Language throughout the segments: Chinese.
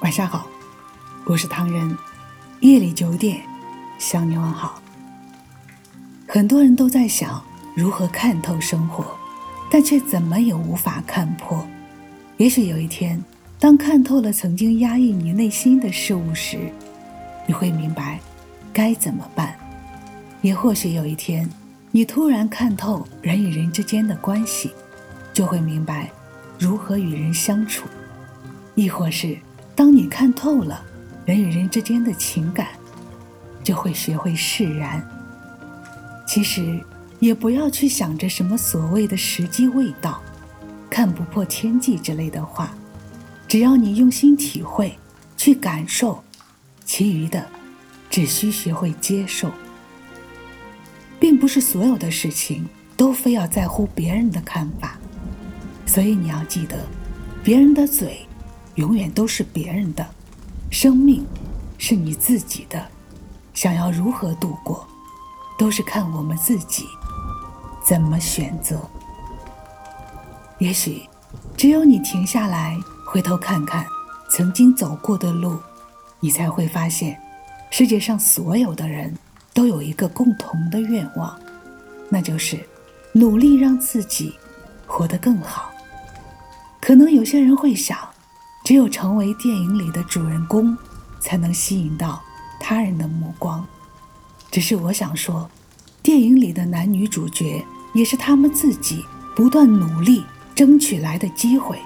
晚上好，我是唐人。夜里九点，向你问好。很多人都在想如何看透生活，但却怎么也无法看破。也许有一天，当看透了曾经压抑你内心的事物时，你会明白该怎么办。也或许有一天，你突然看透人与人之间的关系，就会明白如何与人相处。亦或是。当你看透了人与人之间的情感，就会学会释然。其实，也不要去想着什么所谓的时机未到、看不破天际之类的话。只要你用心体会、去感受，其余的只需学会接受。并不是所有的事情都非要在乎别人的看法，所以你要记得，别人的嘴。永远都是别人的，生命是你自己的。想要如何度过，都是看我们自己怎么选择。也许，只有你停下来，回头看看曾经走过的路，你才会发现，世界上所有的人都有一个共同的愿望，那就是努力让自己活得更好。可能有些人会想。只有成为电影里的主人公，才能吸引到他人的目光。只是我想说，电影里的男女主角也是他们自己不断努力争取来的机会，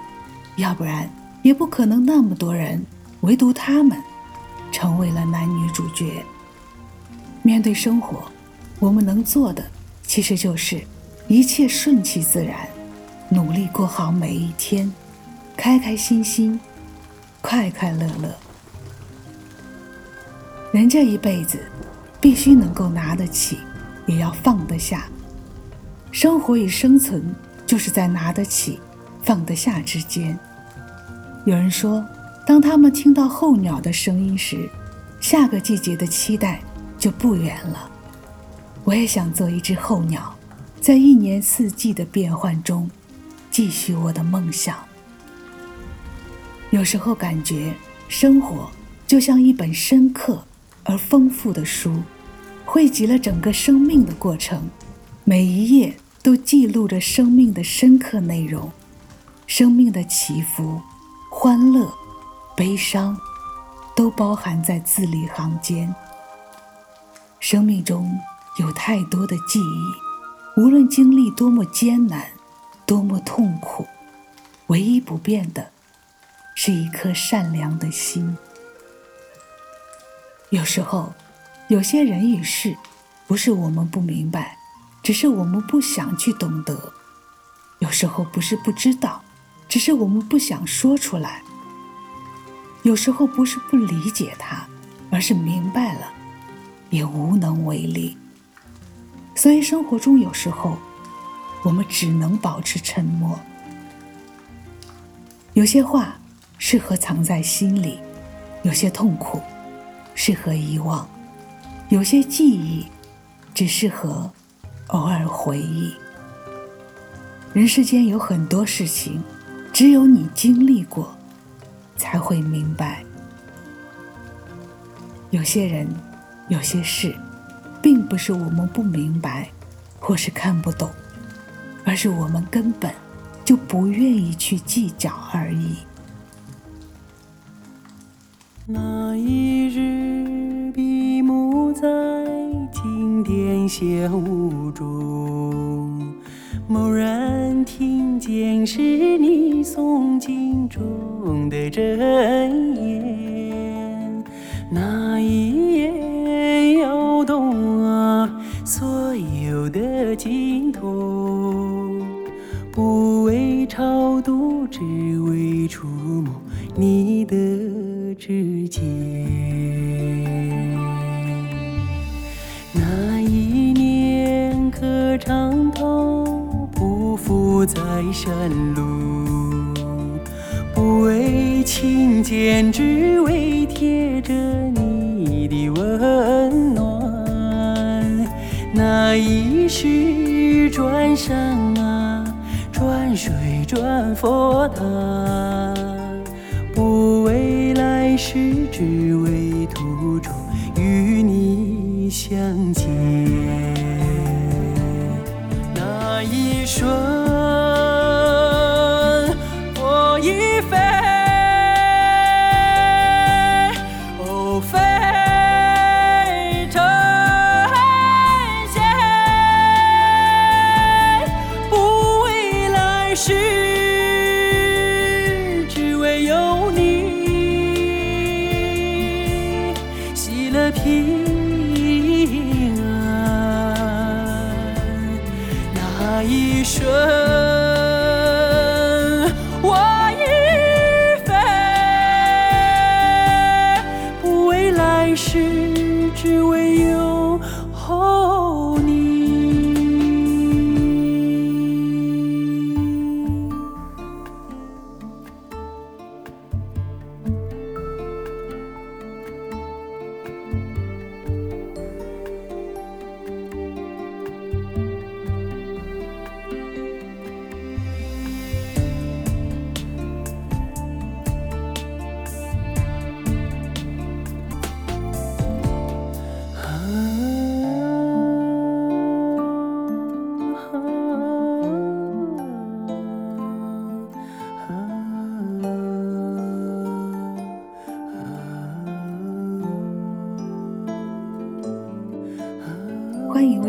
要不然也不可能那么多人，唯独他们成为了男女主角。面对生活，我们能做的其实就是一切顺其自然，努力过好每一天，开开心心。快快乐乐，人这一辈子必须能够拿得起，也要放得下。生活与生存就是在拿得起、放得下之间。有人说，当他们听到候鸟的声音时，下个季节的期待就不远了。我也想做一只候鸟，在一年四季的变换中，继续我的梦想。有时候感觉生活就像一本深刻而丰富的书，汇集了整个生命的过程，每一页都记录着生命的深刻内容，生命的起伏、欢乐、悲伤，都包含在字里行间。生命中有太多的记忆，无论经历多么艰难、多么痛苦，唯一不变的。是一颗善良的心。有时候，有些人与事，不是我们不明白，只是我们不想去懂得；有时候不是不知道，只是我们不想说出来；有时候不是不理解他，而是明白了，也无能为力。所以，生活中有时候，我们只能保持沉默。有些话。适合藏在心里，有些痛苦适合遗忘，有些记忆只适合偶尔回忆。人世间有很多事情，只有你经历过，才会明白。有些人，有些事，并不是我们不明白，或是看不懂，而是我们根本就不愿意去计较而已。那一日，闭目在经典香雾中，蓦然听见是你诵经中的真言。那一眼摇动啊，所有的经筒，不为超度，只为触摸你在山路，不为亲见，只为贴着你的温暖。那一世转山啊，转水转佛塔，不为。来世只为途中与你相见。一瞬，我已飞，不为来世，只为